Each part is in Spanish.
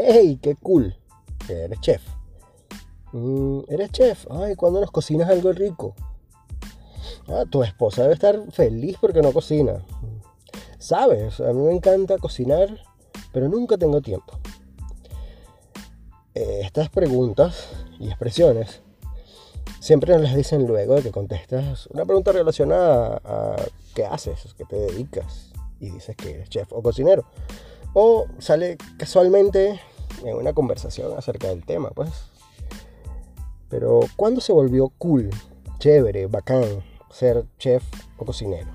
¡Hey, qué cool! Eres chef. Mm, eres chef. Ay, ¿cuándo nos cocinas algo rico? Ah, tu esposa debe estar feliz porque no cocina. Sabes, a mí me encanta cocinar, pero nunca tengo tiempo. Eh, estas preguntas y expresiones siempre nos las dicen luego de que contestas una pregunta relacionada a qué haces, qué te dedicas y dices que eres chef o cocinero. O sale casualmente en una conversación acerca del tema, pues. Pero ¿cuándo se volvió cool, chévere, bacán ser chef o cocinero?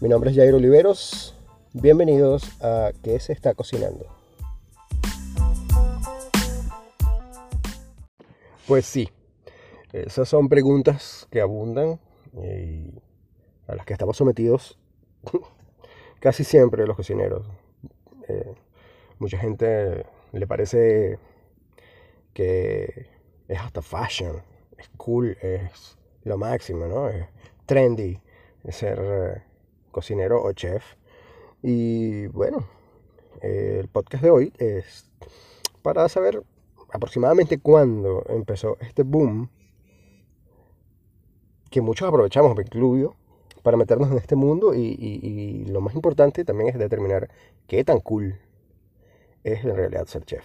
Mi nombre es Jairo Oliveros. Bienvenidos a ¿Qué se está cocinando? Pues sí, esas son preguntas que abundan y a las que estamos sometidos casi siempre los cocineros. Eh, mucha gente le parece que es hasta fashion, es cool, es lo máximo, ¿no? Es trendy ser eh, cocinero o chef. Y bueno, el podcast de hoy es para saber aproximadamente cuándo empezó este boom que muchos aprovechamos, me incluyo, para meternos en este mundo y, lo más importante también es determinar qué tan cool es en realidad ser chef.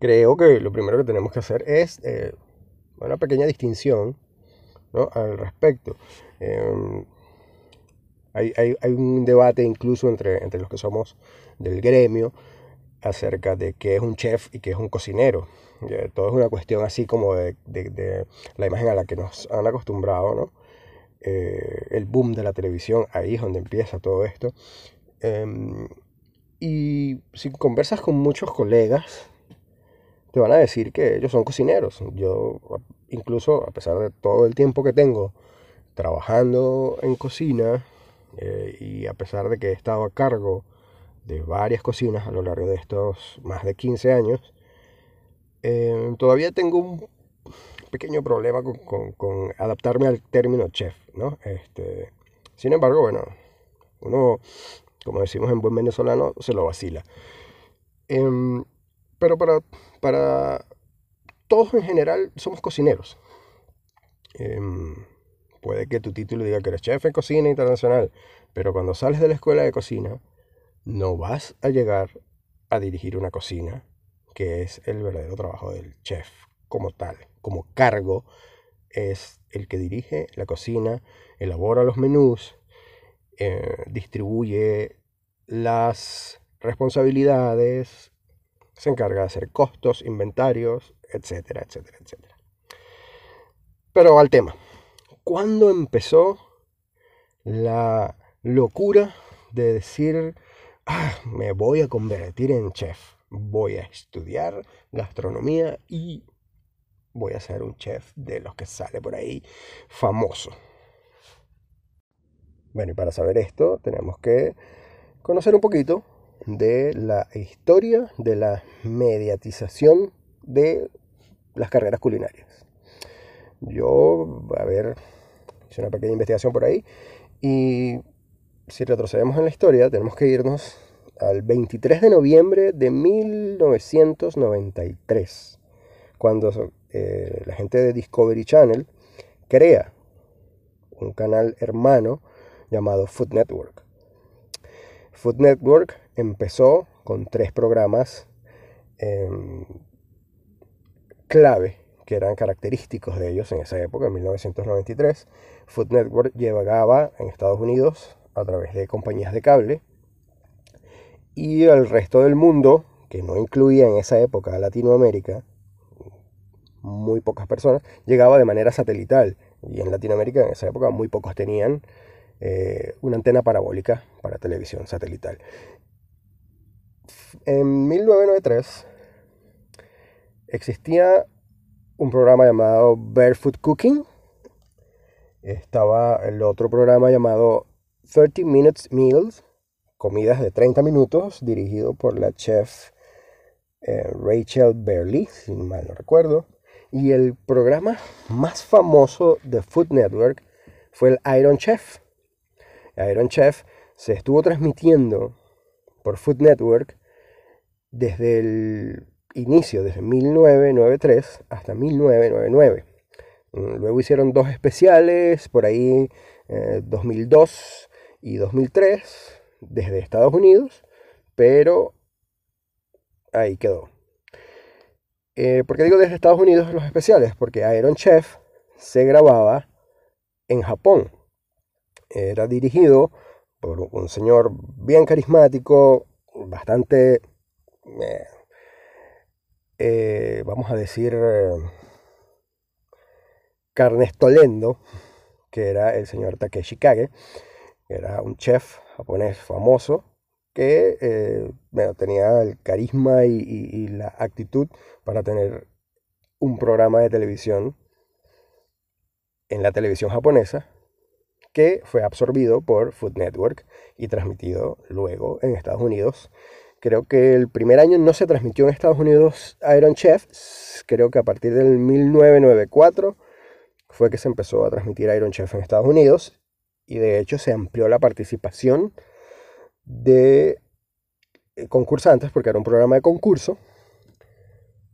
Creo que lo primero que tenemos que hacer es eh, una pequeña distinción al respecto. Em, hay, un debate incluso entre, entre los que somos del gremio acerca de qué es un chef y qué es un cocinero. Todo es una cuestión así como de, la imagen a la que nos han acostumbrado, ¿no? Eh, el boom de la televisión, ahí es donde empieza todo esto. Em, y si conversas con muchos colegas, te van a decir que ellos son cocineros. Yo, incluso a pesar de todo el tiempo que tengo trabajando en cocina, eh, y a pesar de que he estado a cargo de varias cocinas a lo largo de estos más de 15 años, eh, todavía tengo un pequeño problema con, adaptarme al término chef, ¿no? Este, sin embargo, bueno, uno, como decimos en buen venezolano, se lo vacila. Em, pero para, para todos en general somos cocineros. Em, puede que tu título diga que eres chef en cocina internacional, pero cuando sales de la escuela de cocina, no vas a llegar a dirigir una cocina, que es el verdadero trabajo del chef como tal, como cargo, es el que dirige la cocina, elabora los menús, eh, distribuye las responsabilidades, se encarga de hacer costos, inventarios, etcétera, etcétera, etcétera. Pero al tema, ¿cuándo empezó la locura de decir Me voy a convertir en chef, voy a estudiar gastronomía y voy a ser un chef de los que sale por ahí famoso. Bueno, y para saber esto tenemos que conocer un poquito de la historia de la mediatización de las carreras culinarias. Yo, a ver, hice una pequeña investigación por ahí y si retrocedemos en la historia, tenemos que irnos al 23 de noviembre de 1993, cuando eh, la gente de Discovery Channel crea un canal hermano llamado Food Network. Food Network empezó con tres programas em, clave que eran característicos de ellos en esa época, en 1993. Food Network llegaba en Estados Unidos a través de compañías de cable y el resto del mundo, que no incluía en esa época a Latinoamérica, muy pocas personas, llegaba de manera satelital. Y en Latinoamérica en esa época muy pocos tenían eh, una antena parabólica para televisión satelital. En 1993 existía un programa llamado Barefoot Cooking. Estaba el otro programa llamado 30 Minutes Meals, comidas de 30 minutos, dirigido por la chef eh, Rachel Berley, si mal no recuerdo. Y el programa más famoso de Food Network fue el Iron Chef. Iron Chef se estuvo transmitiendo por Food Network desde el inicio, desde 1993 hasta 1999. Mm, luego hicieron dos especiales, por ahí 2002 eh, y 2003, desde Estados Unidos, pero ahí quedó. Eh, ¿Por qué digo desde Estados Unidos los especiales? Porque Iron Chef se grababa en Japón. Era dirigido por un señor bien carismático, bastante, eh, eh, vamos a decir, carnestolendo, que era el señor Takeshi Kage, era un chef japonés famoso que eh, tenía el carisma y, la actitud para tener un programa de televisión en la televisión japonesa que fue absorbido por Food Network y transmitido luego en Estados Unidos. Creo que el primer año no se transmitió en Estados Unidos Iron Chef, creo que a partir del 1994 fue que se empezó a transmitir Iron Chef en Estados Unidos y de hecho se amplió la participación de eh, concursantes, porque era un programa de concurso,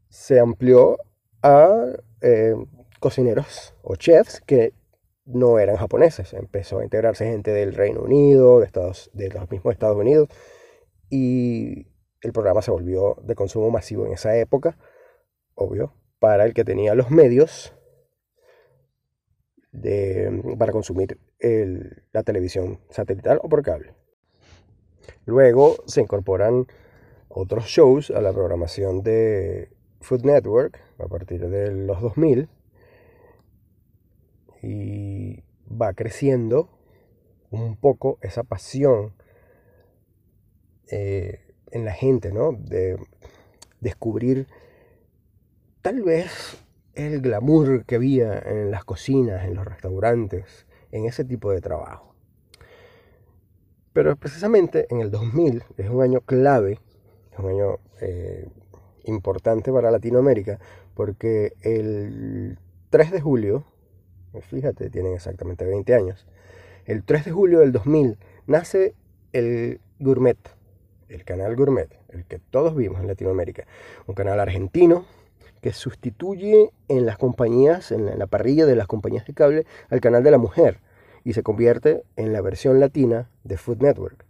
se amplió a eh, cocineros o chefs que no eran japoneses. Empezó a integrarse gente del Reino Unido, de, Estados, de los mismos Estados Unidos, y el programa se volvió de consumo masivo en esa época, obvio, para el que tenía los medios de, para consumir la televisión satelital o por cable. Luego se incorporan otros shows a la programación de Food Network a partir de los 2000 y va creciendo un poco esa pasión eh, en la gente, ¿no? De descubrir tal vez el glamour que había en las cocinas, en los restaurantes, en ese tipo de trabajo. Pero precisamente en el 2000 es un año clave, es un año eh, importante para Latinoamérica, porque el 3 de julio, fíjate, tienen exactamente 20 años, el 3 de julio del 2000 nace el Gourmet, el canal Gourmet, el que todos vimos en Latinoamérica, un canal argentino que sustituye en las compañías, en la parrilla de las compañías de cable, al canal de la mujer y se convierte en la versión latina de Food Network.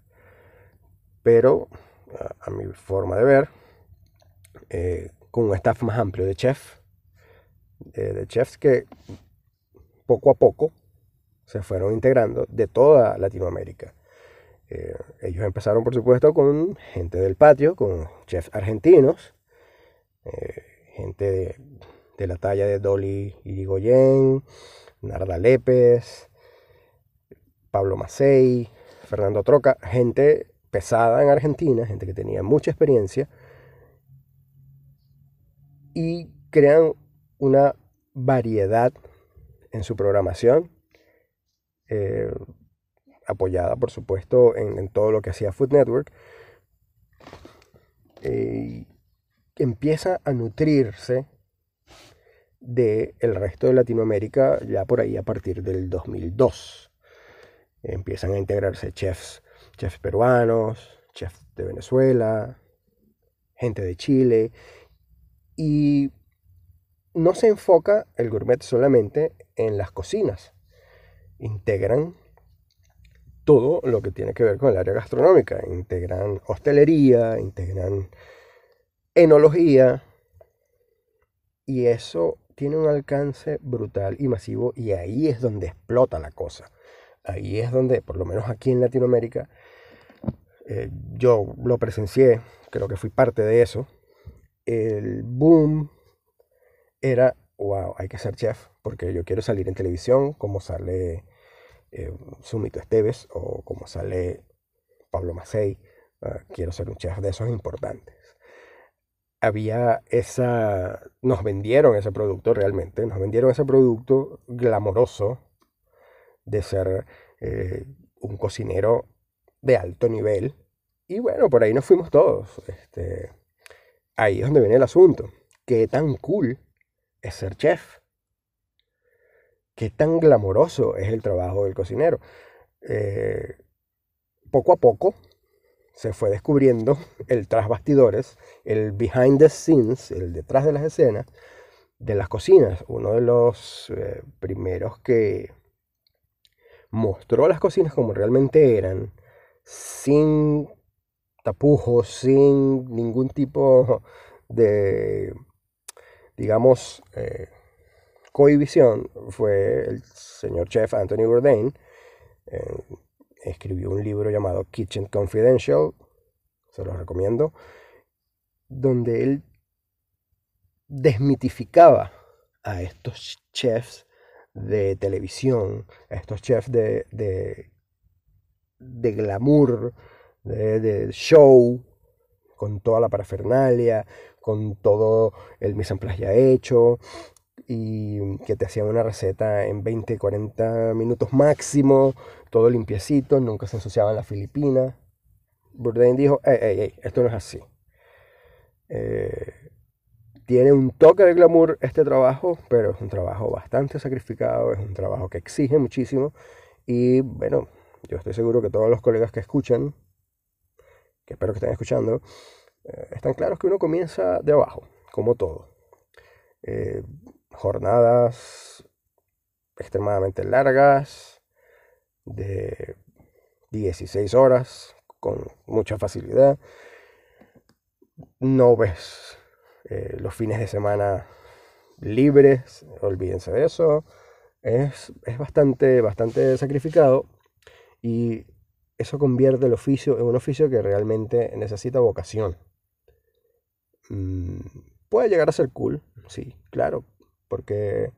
Pero, a, mi forma de ver, eh, con un staff más amplio de chefs, de chefs que poco a poco se fueron integrando de toda Latinoamérica. Eh, ellos empezaron, por supuesto, con gente del patio, con chefs argentinos, eh, gente de, la talla de Dolly Irigoyen, Narda Lépez, Pablo Macei, Fernando Troca, gente pesada en Argentina, gente que tenía mucha experiencia, y crean una variedad en su programación, eh, apoyada por supuesto en, todo lo que hacía Food Network, eh, empieza a nutrirse del el resto de Latinoamérica ya por ahí a partir del 2002 empiezan a integrarse chefs, chefs peruanos, chefs de Venezuela, gente de Chile, y no se enfoca el gourmet solamente en las cocinas, integran todo lo que tiene que ver con el área gastronómica, integran hostelería, integran enología, y eso tiene un alcance brutal y masivo y ahí es donde explota la cosa ahí es donde, por lo menos aquí en Latinoamérica, eh, yo lo presencié, creo que fui parte de eso. El boom era, wow, hay que ser chef, porque yo quiero salir en televisión, como sale eh, Sumito Esteves o como sale Pablo Macei. Ah, quiero ser un chef de esos importantes. Había esa, nos vendieron ese producto realmente, nos vendieron ese producto glamoroso, de ser eh, un cocinero de alto nivel. Y bueno, por ahí nos fuimos todos. Este, ahí es donde viene el asunto. ¿Qué tan cool es ser chef? ¿Qué tan glamoroso es el trabajo del cocinero? Eh, poco a poco, se fue descubriendo el tras bastidores, el behind the scenes, el detrás de las escenas de las cocinas. Uno de los eh, primeros que mostró las cocinas como realmente eran, sin tapujos, sin ningún tipo de, digamos, eh, cohibición, fue el señor chef Anthony Bourdain. Eh, escribió un libro llamado Kitchen Confidential, se lo recomiendo, donde él desmitificaba a estos chefs de televisión, a estos chefs de, de, de glamour, de, show, con toda la parafernalia, con todo el mise en place ya hecho, y que te hacían una receta en 20, 40 minutos máximo, todo limpiecito, nunca se ensuciaban las Filipinas. Bourdain dijo, ey, ey, ey, esto no es así. Eh, tiene un toque de glamour este trabajo, pero es un trabajo bastante sacrificado, es un trabajo que exige muchísimo. Y bueno, yo estoy seguro que todos los colegas que escuchan, que espero que estén escuchando, eh, están claros que uno comienza de abajo, como todo. Eh, jornadas extremadamente largas, de 16 horas, con mucha facilidad. No ves eh, los fines de semana libres, olvídense de eso. Es, bastante, bastante sacrificado y eso convierte el oficio en un oficio que realmente necesita vocación. Mm, puede llegar a ser cool, sí, claro, porque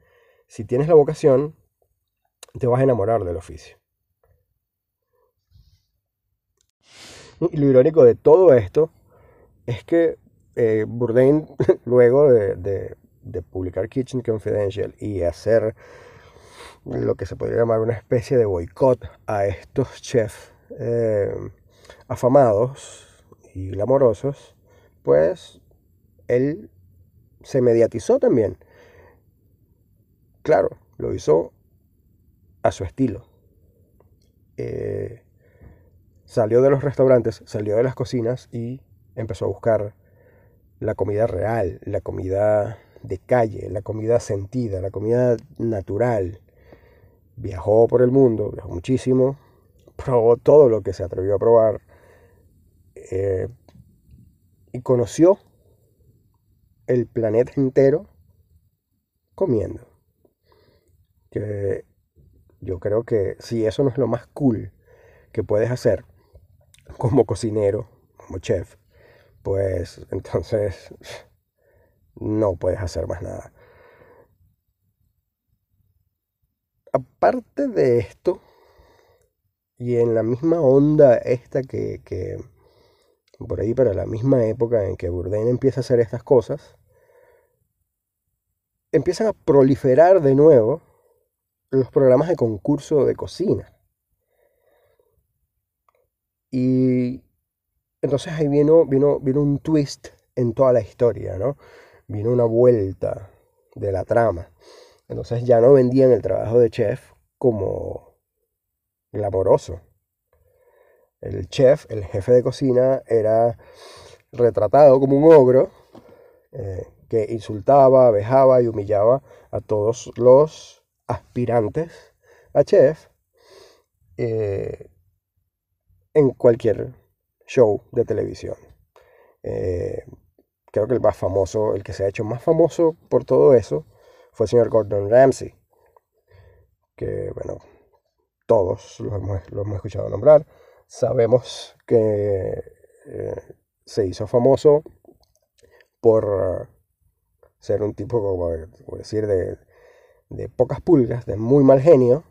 si tienes la vocación, te vas a enamorar del oficio. Y lo irónico de todo esto es que eh, Bourdain, luego de, publicar Kitchen Confidential y hacer lo que se podría llamar una especie de boicot a estos chefs eh, afamados y glamorosos, pues él se mediatizó también. Claro, lo hizo a su estilo. Eh, salió de los restaurantes, salió de las cocinas y empezó a buscar la comida real, la comida de calle, la comida sentida, la comida natural. Viajó por el mundo, viajó muchísimo, probó todo lo que se atrevió a probar eh, y conoció el planeta entero comiendo. Que yo creo que si eso no es lo más cool que puedes hacer como cocinero, como chef, pues entonces no puedes hacer más nada. Aparte de esto, y en la misma onda esta que, que por ahí para la misma época en que Bourdain empieza a hacer estas cosas, empiezan a proliferar de nuevo los programas de concurso de cocina. Y entonces ahí vino, vino, vino un twist en toda la historia, ¿no? Vino una vuelta de la trama. Entonces ya no vendían el trabajo de chef como glamoroso. El chef, el jefe de cocina, era retratado como un ogro eh, que insultaba, vejaba y humillaba a todos los aspirantes a chef eh, en cualquier show de televisión. Eh, creo que el más famoso, el que se ha hecho más famoso por todo eso, fue el señor Gordon Ramsay, que bueno, todos lo hemos, escuchado nombrar. Sabemos que eh, se hizo famoso por ser un tipo, como decir, de, de pocas pulgas, de muy mal genio,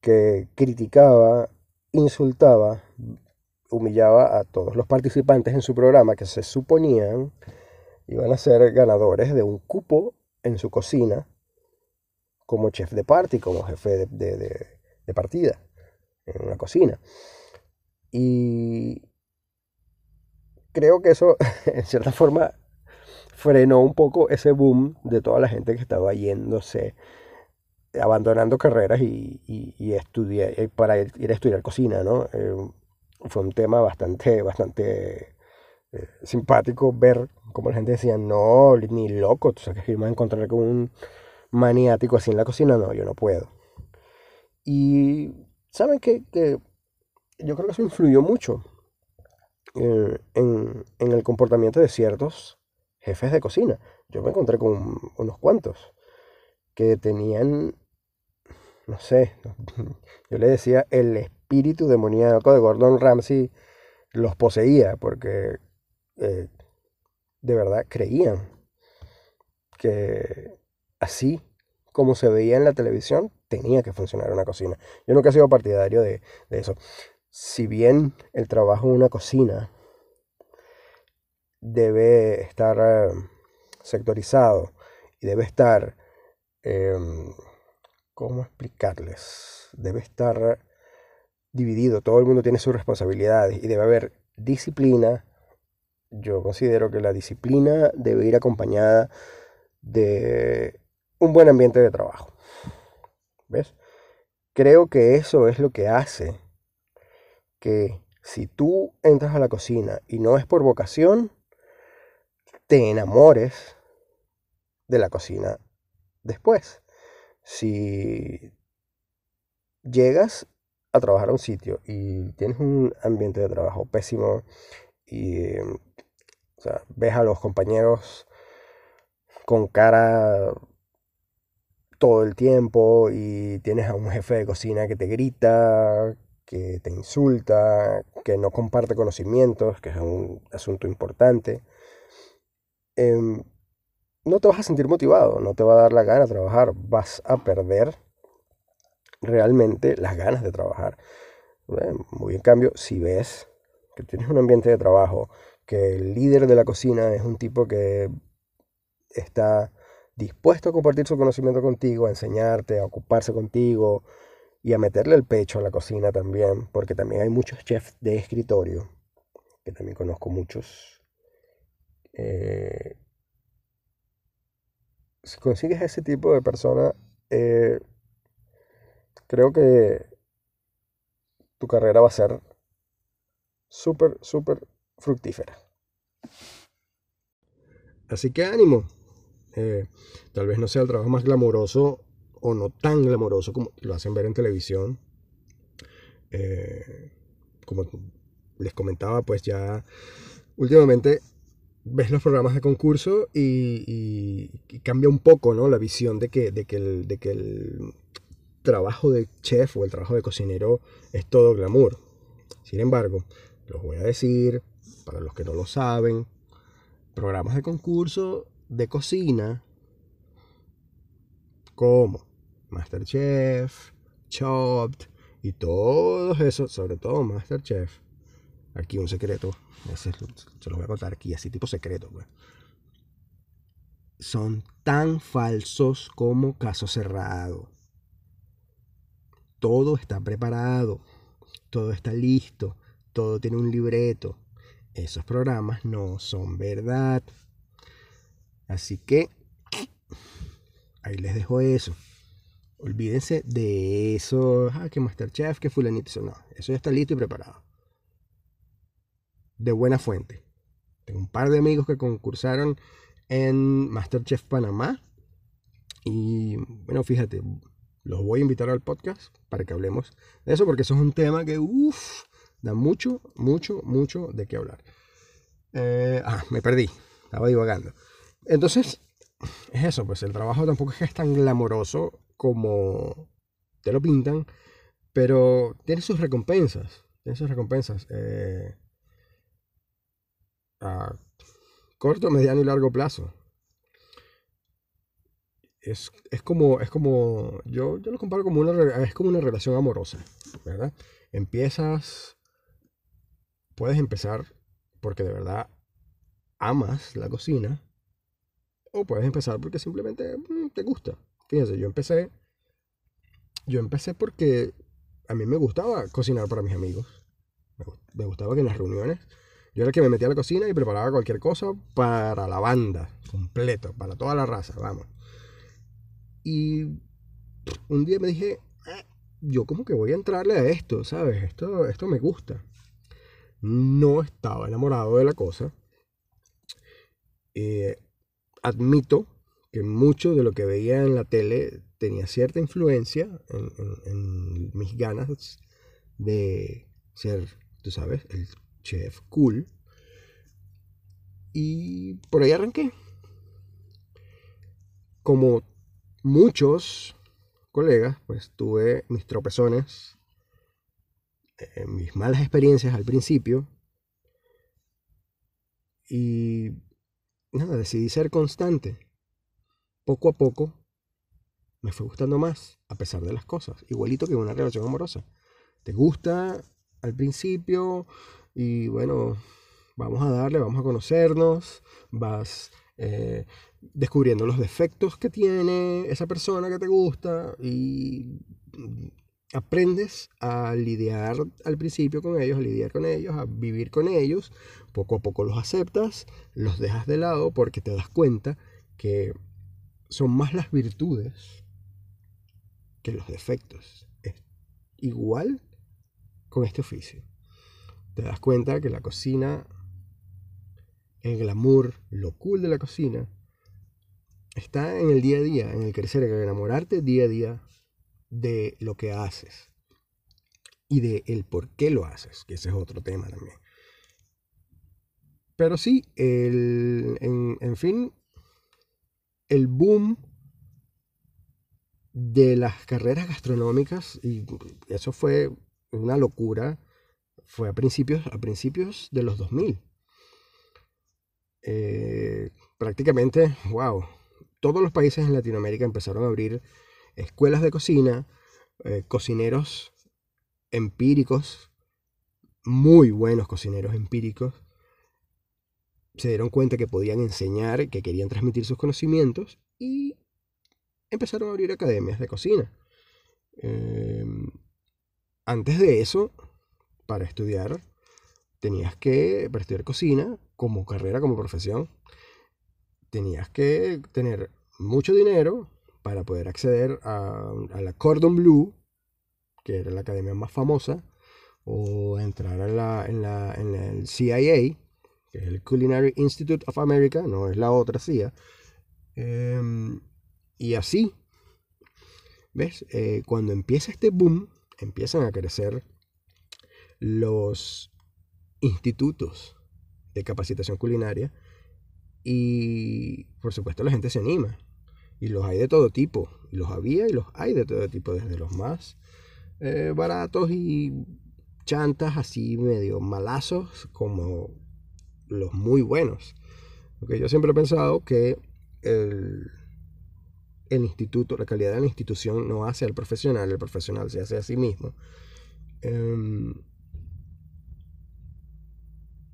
que criticaba, insultaba, humillaba a todos los participantes en su programa que se suponían iban a ser ganadores de un cupo en su cocina como chef de party, como jefe de, partida en una cocina. Y creo que eso, en cierta forma, frenó un poco ese boom de toda la gente que estaba yéndose, abandonando carreras y, y, para ir, a estudiar cocina, ¿no? Eh, fue un tema bastante, bastante eh, simpático ver como la gente decía, no, ni loco, tú sabes que me a encontrar con un maniático así en la cocina, no, yo no puedo. Y saben que, yo creo que eso influyó mucho eh, en, en, el comportamiento de ciertos jefes de cocina. Yo me encontré con unos cuantos que tenían, no sé, yo le decía, el espíritu demoníaco de Gordon Ramsay los poseía, porque eh, de verdad creían que así como se veía en la televisión, tenía que funcionar una cocina. Yo nunca he sido partidario de, eso. Si bien el trabajo en una cocina debe estar eh, sectorizado y debe estar, em, ¿cómo explicarles? Debe estar dividido, todo el mundo tiene sus responsabilidades y debe haber disciplina. Yo considero que la disciplina debe ir acompañada de un buen ambiente de trabajo. ¿Ves? Creo que eso es lo que hace que si tú entras a la cocina y no es por vocación, te enamores de la cocina después. Si llegas a trabajar a un sitio y tienes un ambiente de trabajo pésimo y ves a los compañeros con cara todo el tiempo y tienes a un jefe de cocina que te grita, que te insulta, que no comparte conocimientos, que es un asunto importante, em, no te vas a sentir motivado, no te va a dar la gana de trabajar, vas a perder realmente las ganas de trabajar. Muy en cambio, si ves que tienes un ambiente de trabajo, que el líder de la cocina es un tipo que está dispuesto a compartir su conocimiento contigo, a enseñarte, a ocuparse contigo y a meterle el pecho a la cocina también, porque también hay muchos chefs de escritorio, que también conozco muchos. Eh, si consigues ese tipo de persona, eh, creo que tu carrera va a ser súper, súper fructífera. Así que ánimo. Eh, tal vez no sea el trabajo más glamoroso o no tan glamoroso como lo hacen ver en televisión. Como les comentaba, pues ya últimamente ves los programas de concurso y, cambia un poco ¿no? la visión de que, de, que el, de que el trabajo de chef o el trabajo de cocinero es todo glamour. Sin embargo, los voy a decir, para los que no lo saben, programas de concurso de cocina como Masterchef, Chopped y todos esos, sobre todo Masterchef. Aquí un secreto, se los voy a contar aquí, así tipo secreto. Pues. Son tan falsos como caso cerrado. Todo está preparado, todo está listo, todo tiene un libreto. Esos programas no son verdad. Así que ahí les dejo eso. Olvídense de eso. Ah, que Masterchef, que fulanito. No, eso ya está listo y preparado. De buena fuente. Tengo un par de amigos que concursaron en Masterchef Panamá. Y bueno, fíjate, los voy a invitar al podcast para que hablemos de eso, porque eso es un tema que, uff, da mucho, mucho, mucho de qué hablar. Eh, ah, me perdí, estaba divagando. Entonces, es eso, pues el trabajo tampoco es que es tan glamoroso como te lo pintan, pero tiene sus recompensas, tiene sus recompensas. Eh, a corto, mediano y largo plazo. Es, como, es como, yo, yo lo comparo como una, es como una relación amorosa, ¿verdad? Empiezas, puedes empezar porque de verdad amas la cocina o puedes empezar porque simplemente mm, te gusta. Fíjense, yo empecé. Yo empecé porque a mí me gustaba cocinar para mis amigos. Me gustaba que en las reuniones yo era el que me metía a la cocina y preparaba cualquier cosa para la banda, completo, para toda la raza, vamos. Y un día me dije, ah, yo como que voy a entrarle a esto, ¿sabes? Esto, esto me gusta. no estaba enamorado de la cosa. Eh, admito que mucho de lo que veía en la tele tenía cierta influencia en, mis ganas de ser, tú sabes, el chef cool. Y por ahí arranqué. Como muchos colegas, pues tuve mis tropezones, eh, mis malas experiencias al principio. Y nada, decidí ser constante. Poco a poco me fue gustando más, a pesar de las cosas. Igualito que una relación amorosa. Te gusta al principio y bueno, vamos a darle, vamos a conocernos, vas eh, descubriendo los defectos que tiene esa persona que te gusta y aprendes a lidiar al principio con ellos, a lidiar con ellos, a vivir con ellos, poco a poco los aceptas, los dejas de lado porque te das cuenta que son más las virtudes que los defectos. Es igual con este oficio. Te das cuenta que la cocina, el glamour, lo cool de la cocina, está en el día a día, en el crecer, en el enamorarte día a día de lo que haces y de el por qué lo haces, que ese es otro tema también. Pero sí, el, en, en fin, el boom de las carreras gastronómicas, y eso fue una locura, fue a principios, a principios de los 2000. Eh, prácticamente, wow, todos los países en Latinoamérica empezaron a abrir escuelas de cocina, eh, cocineros empíricos, muy buenos cocineros empíricos, se dieron cuenta que podían enseñar, que querían transmitir sus conocimientos y empezaron a abrir academias de cocina. Em, antes de eso, para estudiar, tenías que, para estudiar cocina, como carrera, como profesión, tenías que tener mucho dinero para poder acceder a, la Cordon Bleu, que era la academia más famosa, o entrar en, la, en, la, en el CIA, que es el Culinary Institute of America, no es la otra CIA. Em, y así, ¿ves? Eh, cuando empieza este boom, empiezan a crecer los institutos de capacitación culinaria y por supuesto la gente se anima. Y los hay de todo tipo. Los había y los hay de todo tipo, desde los más eh, baratos y chantas así medio malazos como los muy buenos. Porque yo siempre he pensado que el, el instituto, la calidad de la institución no hace al profesional, el profesional se hace a sí mismo. Em,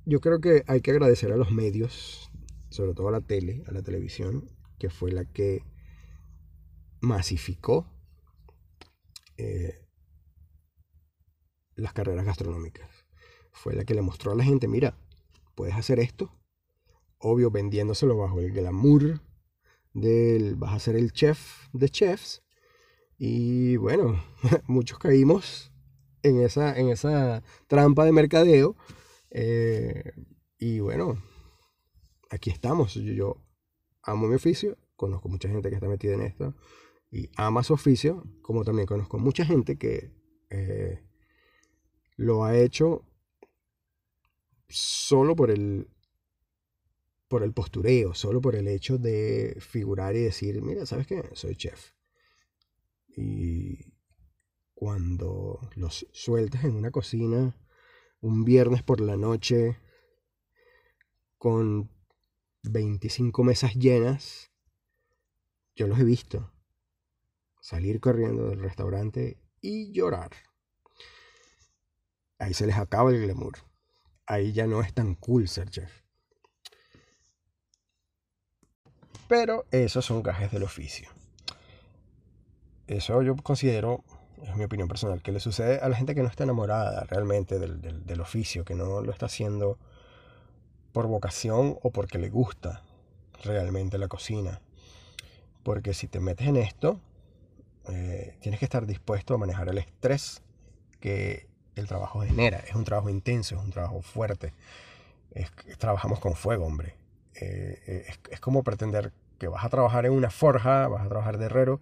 yo creo que hay que agradecer a los medios, sobre todo a la tele, a la televisión, que fue la que masificó eh, las carreras gastronómicas. Fue la que le mostró a la gente, mira, puedes hacer esto, obvio vendiéndoselo bajo el glamour del vas a ser el chef de chefs. Y bueno, muchos caímos en esa, en esa trampa de mercadeo. Eh, y bueno, aquí estamos. Yo, amo mi oficio, conozco mucha gente que está metida en esto y ama su oficio, como también conozco mucha gente que eh, lo ha hecho solo por el por el postureo, solo por el hecho de figurar y decir, mira, ¿sabes qué? Soy chef. Y cuando los sueltas en una cocina un viernes por la noche con 25 mesas llenas, yo los he visto salir corriendo del restaurante y llorar. Ahí se les acaba el glamour. Ahí ya no es tan cool ser chef. Pero esos son gajes del oficio. Eso yo considero, es mi opinión personal, que le sucede a la gente que no está enamorada realmente del, oficio, que no lo está haciendo por vocación o porque le gusta realmente la cocina. Porque si te metes en esto, eh, tienes que estar dispuesto a manejar el estrés que el trabajo genera. Es un trabajo intenso, es un trabajo fuerte. trabajamos con fuego, hombre. Eh, eh, es, es, como pretender que vas a trabajar en una forja, vas a trabajar de herrero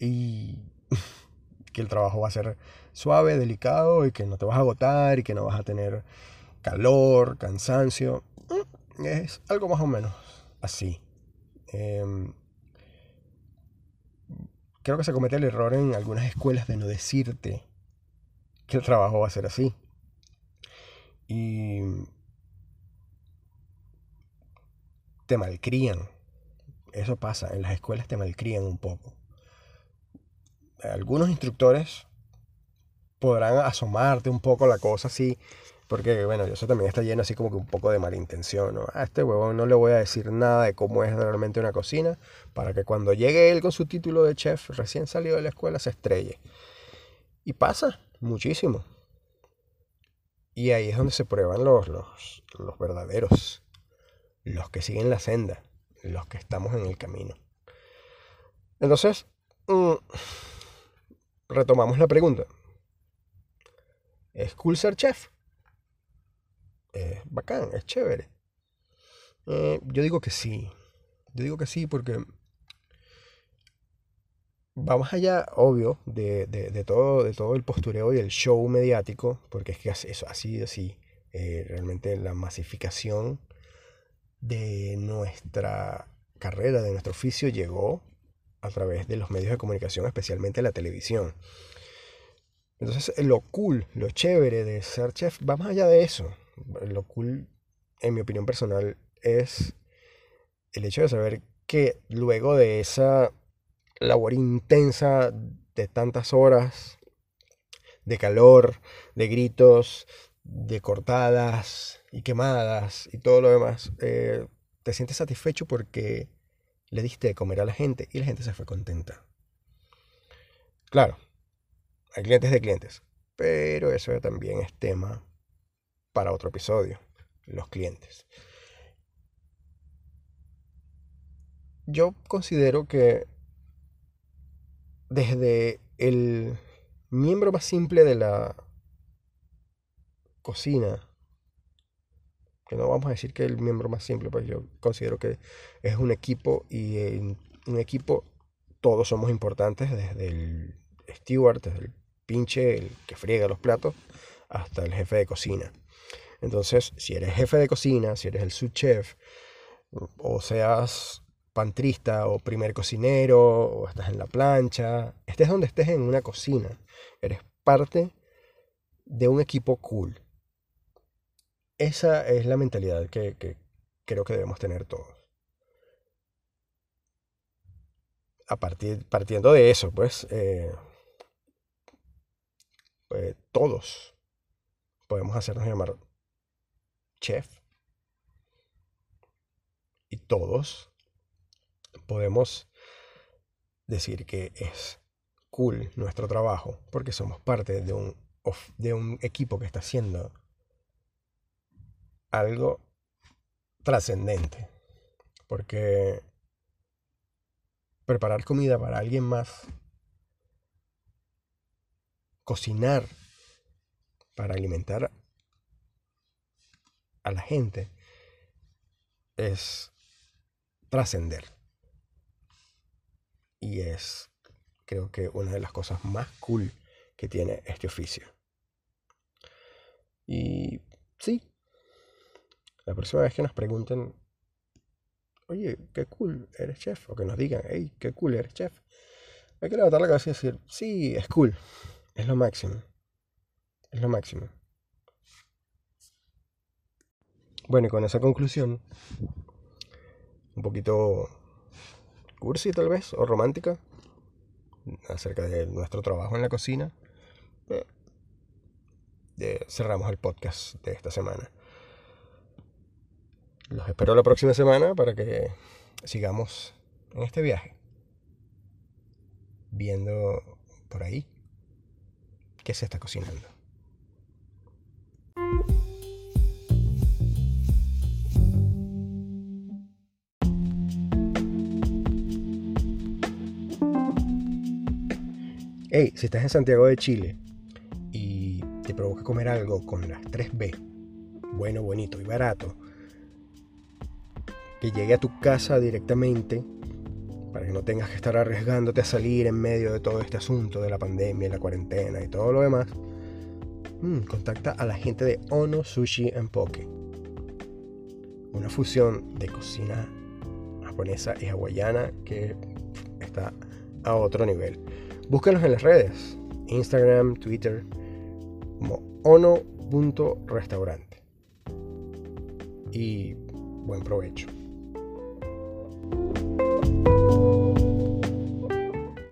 y que el trabajo va a ser suave, delicado y que no te vas a agotar y que no vas a tener calor, cansancio. Mm, es algo más o menos así. Em, creo que se comete el error en algunas escuelas de no decirte que el trabajo va a ser así. Y te malcrían. Eso pasa, en las escuelas te malcrían un poco. Algunos instructores podrán asomarte un poco la cosa así, porque bueno, eso también está lleno así como que un poco de malintención, ¿no? A este huevón no le voy a decir nada de cómo es realmente una cocina, para que cuando llegue él con su título de chef recién salido de la escuela se estrelle. Y pasa muchísimo. Y ahí es donde se prueban los, los, los verdaderos los que siguen la senda, los que estamos en el camino. Entonces, mm, retomamos la pregunta. ¿Es cool ser chef? Es bacán, es chévere. Eh, yo digo que sí. Yo digo que sí porque vamos allá, obvio, de, todo, de todo el postureo y el show mediático, porque es que eso así, así, eh, realmente la masificación de nuestra carrera, de nuestro oficio, llegó a través de los medios de comunicación, especialmente la televisión. Entonces, lo cool, lo chévere de ser chef va más allá de eso. Lo cool, en mi opinión personal, es el hecho de saber que luego de esa labor intensa de tantas horas, de calor, de gritos, de cortadas y quemadas y todo lo demás, eh, te sientes satisfecho porque le diste de comer a la gente y la gente se fue contenta. Claro, hay clientes de clientes, pero eso también es tema para otro episodio, los clientes. Yo considero que desde el miembro más simple de la cocina, que no vamos a decir que el miembro más simple, pues yo considero que es un equipo y en un equipo todos somos importantes, desde el steward, desde el pinche, el que friega los platos, hasta el jefe de cocina. Entonces, si eres jefe de cocina, si eres el subchef, o seas pantrista o primer cocinero, o estás en la plancha, estés donde estés en una cocina, eres parte de un equipo cool. Esa es la mentalidad que, creo que debemos tener todos. A partir, partiendo de eso, pues, eh, pues, todos podemos hacernos llamar chef. Y todos podemos decir que es cool nuestro trabajo porque somos parte de un, de un equipo que está haciendo algo trascendente. Porque preparar comida para alguien más, cocinar para alimentar a la gente, es trascender. Y es, creo que, una de las cosas más cool que tiene este oficio. Y sí, la próxima vez que nos pregunten, oye, qué cool, eres chef, o que nos digan, hey, qué cool, eres chef, hay que levantar la cabeza y decir, sí, es cool, es lo máximo, es lo máximo. Bueno, y con esa conclusión, un poquito cursi tal vez, o romántica, acerca de nuestro trabajo en la cocina, eh, cerramos el podcast de esta semana. Los espero la próxima semana para que sigamos en este viaje. Viendo por ahí qué se está cocinando. Hey, si estás en Santiago de Chile y te provoca comer algo con las 3B, bueno, bonito y barato, que llegue a tu casa directamente para que no tengas que estar arriesgándote a salir en medio de todo este asunto de la pandemia, la cuarentena y todo lo demás, mm, contacta a la gente de Ono Sushi en Poke. Una fusión de cocina japonesa y hawaiana que está a otro nivel. Búscalos en las redes, Instagram, Twitter, como ono.restaurante. Y buen provecho.